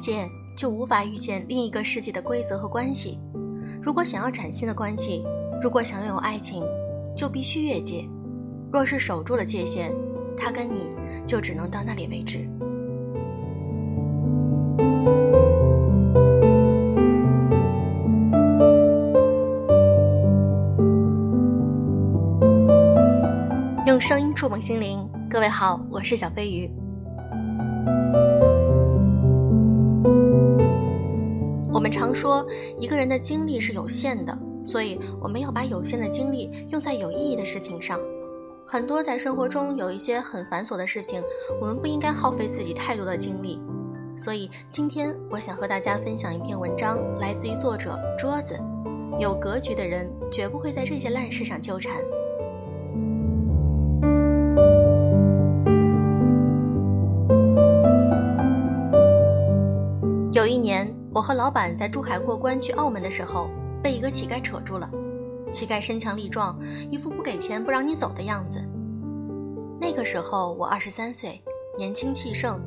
界，就无法遇见另一个世界的规则和关系。如果想要崭新的关系，如果想拥有爱情，就必须越界。若是守住了界限，他跟你就只能到那里为止。用声音触碰心灵，各位好，我是小飞鱼。常说一个人的精力是有限的，所以我们要把有限的精力用在有意义的事情上。很多在生活中有一些很繁琐的事情，我们不应该耗费自己太多的精力。所以今天我想和大家分享一篇文章，来自于作者桌子。有格局的人绝不会在这些烂事上纠缠。有一年，我和老板在珠海过关去澳门的时候，被一个乞丐扯住了。乞丐身强力壮，一副不给钱不让你走的样子。那个时候我二十三岁，年轻气盛，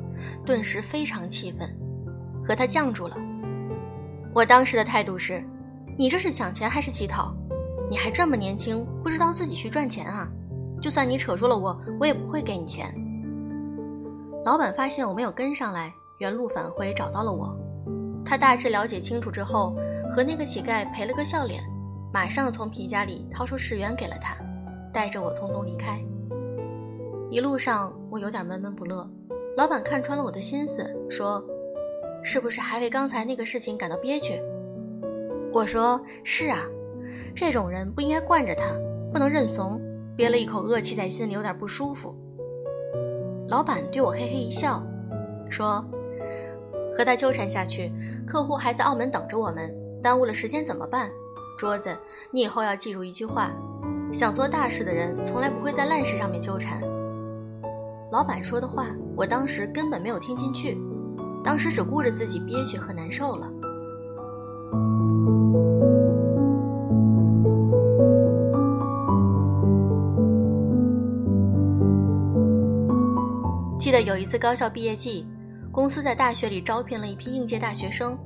顿时非常气愤，和他犟住了。我当时的态度是：你这是抢钱还是乞讨？你还这么年轻，不知道自己去赚钱啊？就算你扯住了我，我也不会给你钱。老板发现我没有跟上来，原路返回找到了我。他大致了解清楚之后，和那个乞丐赔了个笑脸。马上从皮夹里掏出十元给了他，带着我匆匆离开。一路上我有点闷闷不乐，老板看穿了我的心思，说：“是不是还为刚才那个事情感到憋屈？”我说：“是啊，这种人不应该惯着他，不能认怂。”憋了一口恶气在心里，有点不舒服。老板对我嘿嘿一笑，说：“和他纠缠下去，客户还在澳门等着我们，耽误了时间怎么办？”桌子，你以后要记住一句话：想做大事的人，从来不会在烂事上面纠缠。老板说的话，我当时根本没有听进去，当时只顾着自己憋屈和难受了。记得有一次高校毕业季，公司在大学里招聘了一批应届大学生，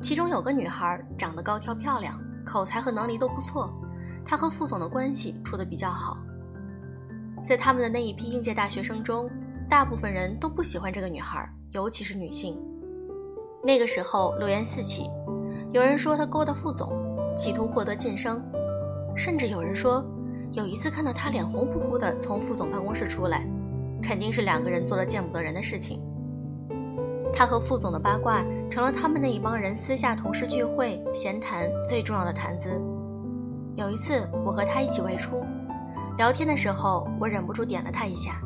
其中有个女孩长得高挑漂亮。口才和能力都不错，她和副总的关系处得比较好。在他们的那一批应届大学生中，大部分人都不喜欢这个女孩，尤其是女性。那个时候流言四起，有人说她勾搭副总，企图获得晋升，甚至有人说有一次看到她脸红扑扑的从副总办公室出来，肯定是两个人做了见不得人的事情。他和副总的八卦。成了他们那一帮人私下同事聚会闲谈最重要的谈资。有一次，我和他一起外出，聊天的时候，我忍不住点了他一下：“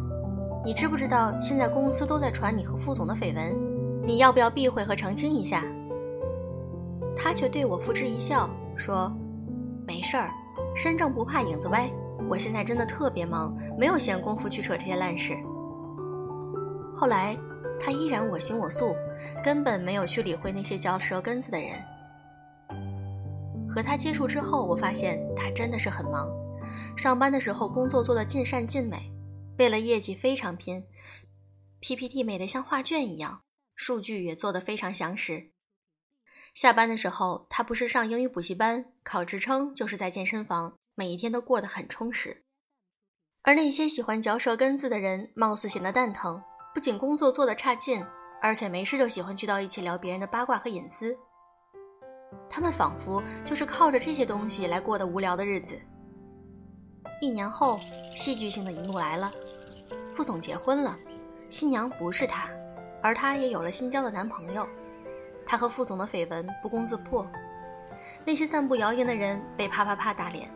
你知不知道现在公司都在传你和副总的绯闻？你要不要避讳和澄清一下？”他却对我付之一笑，说：“没事儿，身正不怕影子歪。我现在真的特别忙，没有闲工夫去扯这些烂事。”后来，他依然我行我素。根本没有去理会那些嚼舌根子的人。和他接触之后，我发现他真的是很忙，上班的时候工作做得尽善尽美，为了业绩非常拼，PPT 美得像画卷一样，数据也做得非常详实。下班的时候，他不是上英语补习班、考职称，就是在健身房，每一天都过得很充实。而那些喜欢嚼舌根子的人，貌似显得蛋疼，不仅工作做得差劲。而且没事就喜欢聚到一起聊别人的八卦和隐私，他们仿佛就是靠着这些东西来过的无聊的日子。一年后，戏剧性的一幕来了，副总结婚了，新娘不是他，而他也有了新交的男朋友。他和副总的绯闻不攻自破，那些散布谣言的人被啪啪啪打脸。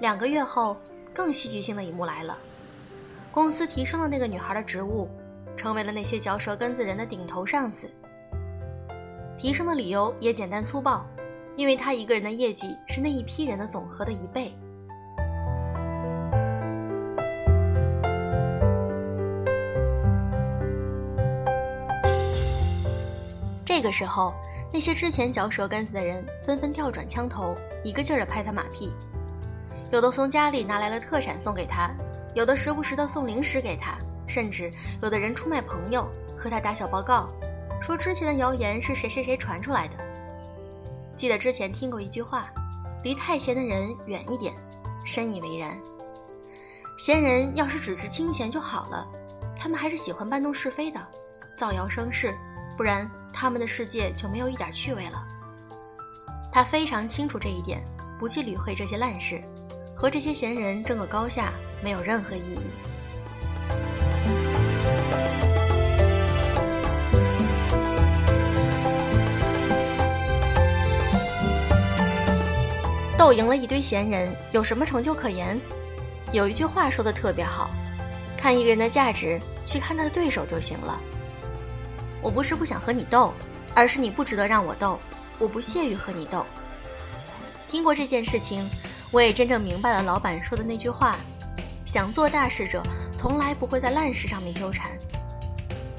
两个月后，更戏剧性的一幕来了，公司提升了那个女孩的职务。成为了那些嚼舌根子人的顶头上司。提升的理由也简单粗暴，因为他一个人的业绩是那一批人的总和的一倍。这个时候，那些之前嚼舌根子的人纷纷调转枪头，一个劲儿的拍他马屁，有的从家里拿来了特产送给他，有的时不时的送零食给他。甚至有的人出卖朋友，和他打小报告，说之前的谣言是谁谁谁传出来的。记得之前听过一句话：“离太闲的人远一点。”深以为然。闲人要是只是清闲就好了，他们还是喜欢搬弄是非的，造谣生事，不然他们的世界就没有一点趣味了。他非常清楚这一点，不去理会这些烂事，和这些闲人争个高下没有任何意义。斗赢了一堆闲人，有什么成就可言？有一句话说的特别好，看一个人的价值，去看他的对手就行了。我不是不想和你斗，而是你不值得让我斗，我不屑于和你斗。听过这件事情，我也真正明白了老板说的那句话：想做大事者，从来不会在烂事上面纠缠。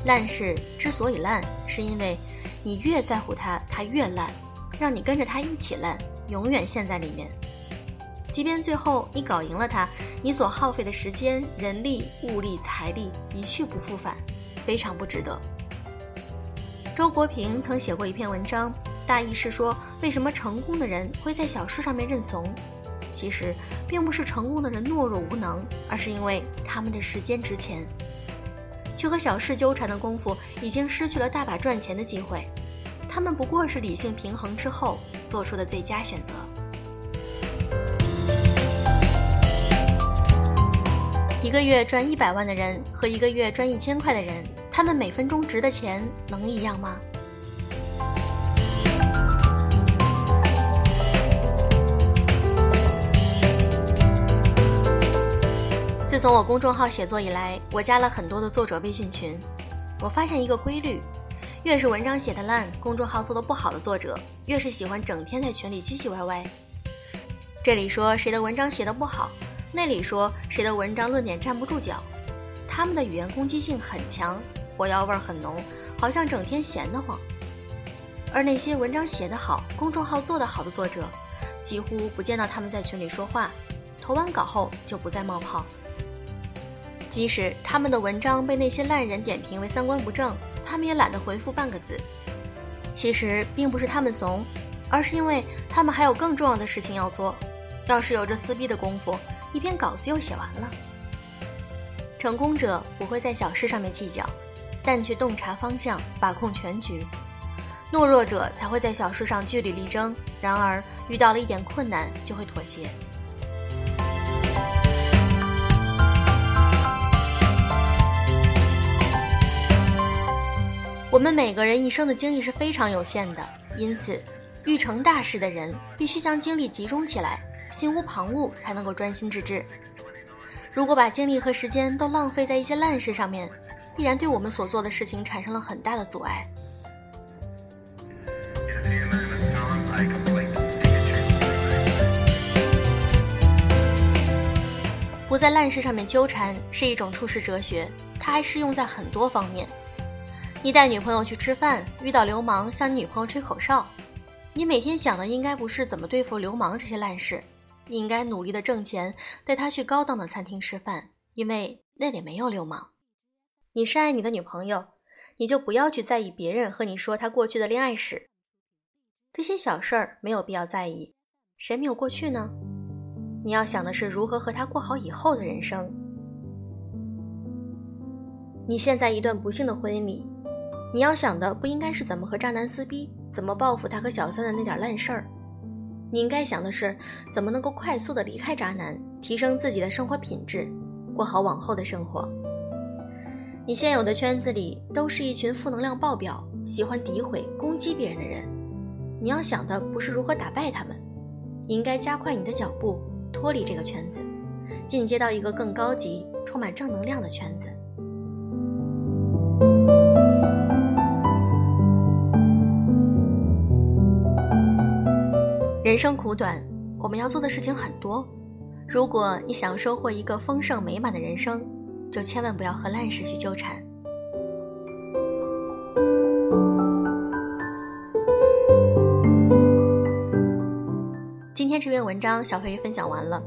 烂事之所以烂，是因为你越在乎它，它越烂，让你跟着它一起烂。永远陷在里面，即便最后你搞赢了它，你所耗费的时间、人力、物力、财力一去不复返，非常不值得。周国平曾写过一篇文章，大意是说，为什么成功的人会在小事上面认怂？其实并不是成功的人懦弱无能，而是因为他们的时间值钱，去和小事纠缠的功夫，已经失去了大把赚钱的机会。他们不过是理性平衡之后做出的最佳选择。一个月赚一百万的人和一个月赚一千块的人，他们每分钟值的钱能一样吗？从我公众号写作以来，我加了很多的作者微信群，我发现一个规律。越是文章写的烂，公众号做的不好的作者，越是喜欢整天在群里唧唧歪歪。这里说谁的文章写的不好，那里说谁的文章论点站不住脚。他们的语言攻击性很强，火药味很浓，好像整天闲得慌。而那些文章写得好、公众号做得好的作者，几乎不见到他们在群里说话，投完稿后就不再冒泡。即使他们的文章被那些烂人点评为三观不正。他们也懒得回复半个字。其实并不是他们怂，而是因为他们还有更重要的事情要做。要是有这撕逼的功夫，一篇稿子又写完了。成功者不会在小事上面计较，但却洞察方向，把控全局。懦弱者才会在小事上据理力争，然而遇到了一点困难就会妥协。我们每个人一生的精力是非常有限的，因此，欲成大事的人必须将精力集中起来，心无旁骛，才能够专心致志。如果把精力和时间都浪费在一些烂事上面，必然对我们所做的事情产生了很大的阻碍。不在烂事上面纠缠是一种处世哲学，它还适用在很多方面。你带女朋友去吃饭，遇到流氓向你女朋友吹口哨，你每天想的应该不是怎么对付流氓这些烂事，你应该努力的挣钱，带她去高档的餐厅吃饭，因为那里没有流氓。你是爱你的女朋友，你就不要去在意别人和你说他过去的恋爱史，这些小事儿没有必要在意，谁没有过去呢？你要想的是如何和他过好以后的人生。你现在一段不幸的婚姻里。你要想的不应该是怎么和渣男撕逼，怎么报复他和小三的那点烂事儿，你应该想的是怎么能够快速的离开渣男，提升自己的生活品质，过好往后的生活。你现有的圈子里都是一群负能量爆表、喜欢诋毁、攻击别人的人，你要想的不是如何打败他们，你应该加快你的脚步，脱离这个圈子，进阶到一个更高级、充满正能量的圈子。人生苦短，我们要做的事情很多。如果你想收获一个丰盛美满的人生，就千万不要和烂事去纠缠。今天这篇文章，小飞鱼分享完了。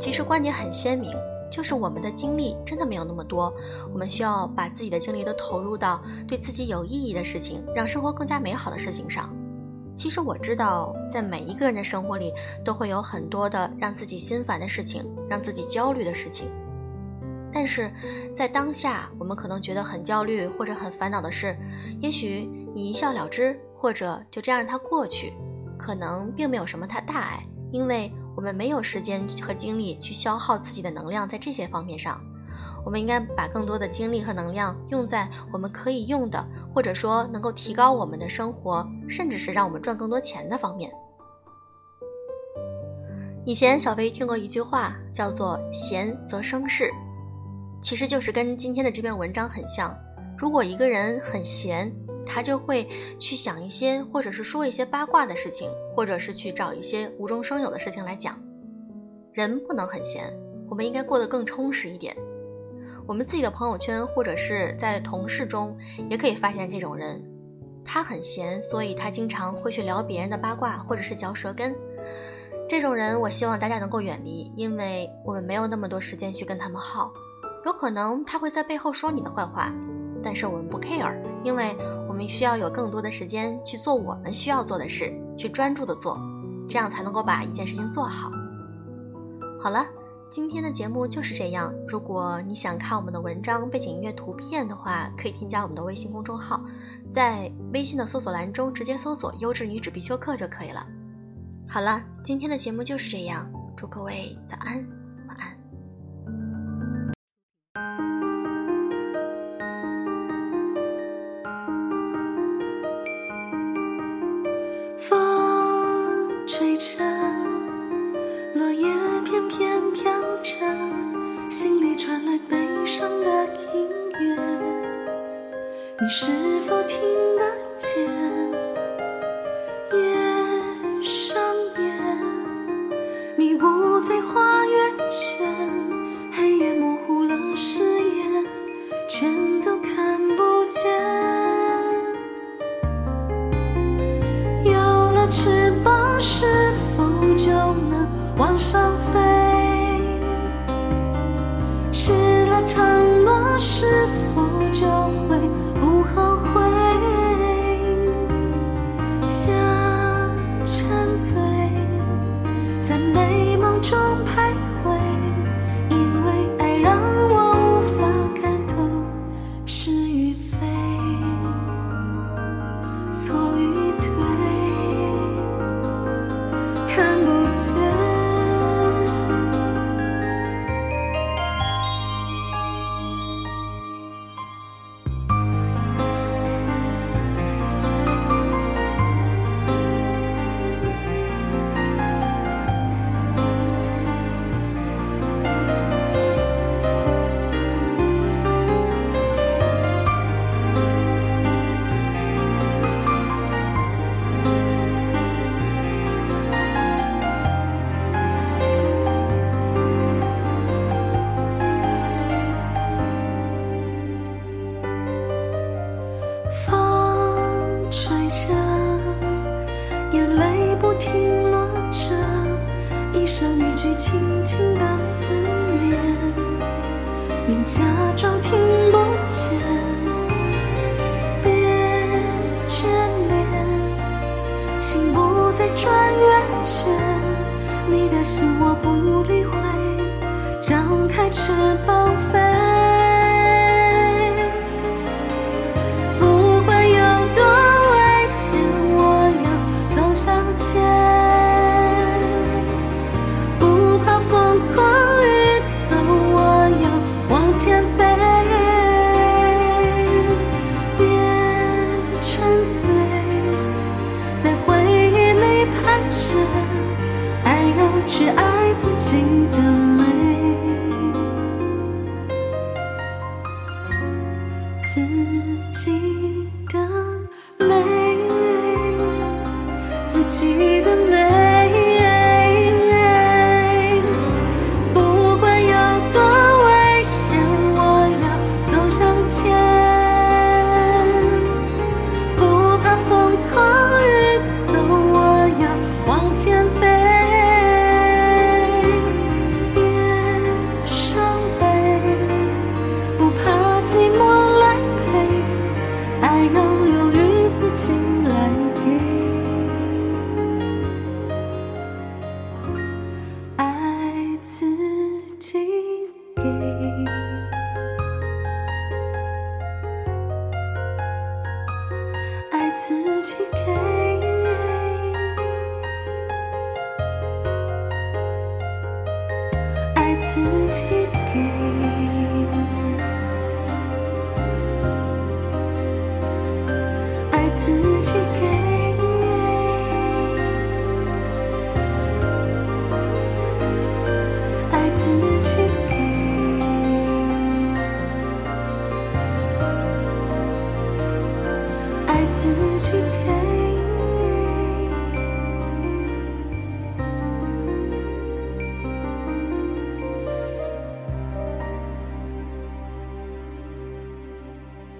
其实观点很鲜明，就是我们的精力真的没有那么多，我们需要把自己的精力都投入到对自己有意义的事情，让生活更加美好的事情上。其实我知道，在每一个人的生活里，都会有很多的让自己心烦的事情，让自己焦虑的事情。但是在当下，我们可能觉得很焦虑或者很烦恼的事，也许你一笑了之，或者就这样让它过去，可能并没有什么太大碍，因为我们没有时间和精力去消耗自己的能量在这些方面上。我们应该把更多的精力和能量用在我们可以用的，或者说能够提高我们的生活，甚至是让我们赚更多钱的方面。以前小飞听过一句话，叫做“闲则生事”，其实就是跟今天的这篇文章很像。如果一个人很闲，他就会去想一些，或者是说一些八卦的事情，或者是去找一些无中生有的事情来讲。人不能很闲，我们应该过得更充实一点。我们自己的朋友圈或者是在同事中，也可以发现这种人，他很闲，所以他经常会去聊别人的八卦或者是嚼舌根。这种人，我希望大家能够远离，因为我们没有那么多时间去跟他们耗。有可能他会在背后说你的坏话，但是我们不 care，因为我们需要有更多的时间去做我们需要做的事，去专注的做，这样才能够把一件事情做好。好了。今天的节目就是这样。如果你想看我们的文章背景音乐图片的话，可以添加我们的微信公众号，在微信的搜索栏中直接搜索“优质女子必修课”就可以了。好了，今天的节目就是这样。祝各位早安，你是否听得见？夜上烟，迷雾在花园圈，黑夜模糊了誓言，全都看不见。有了翅膀，是否就能往上飞？失了承诺，是否自己的美自己的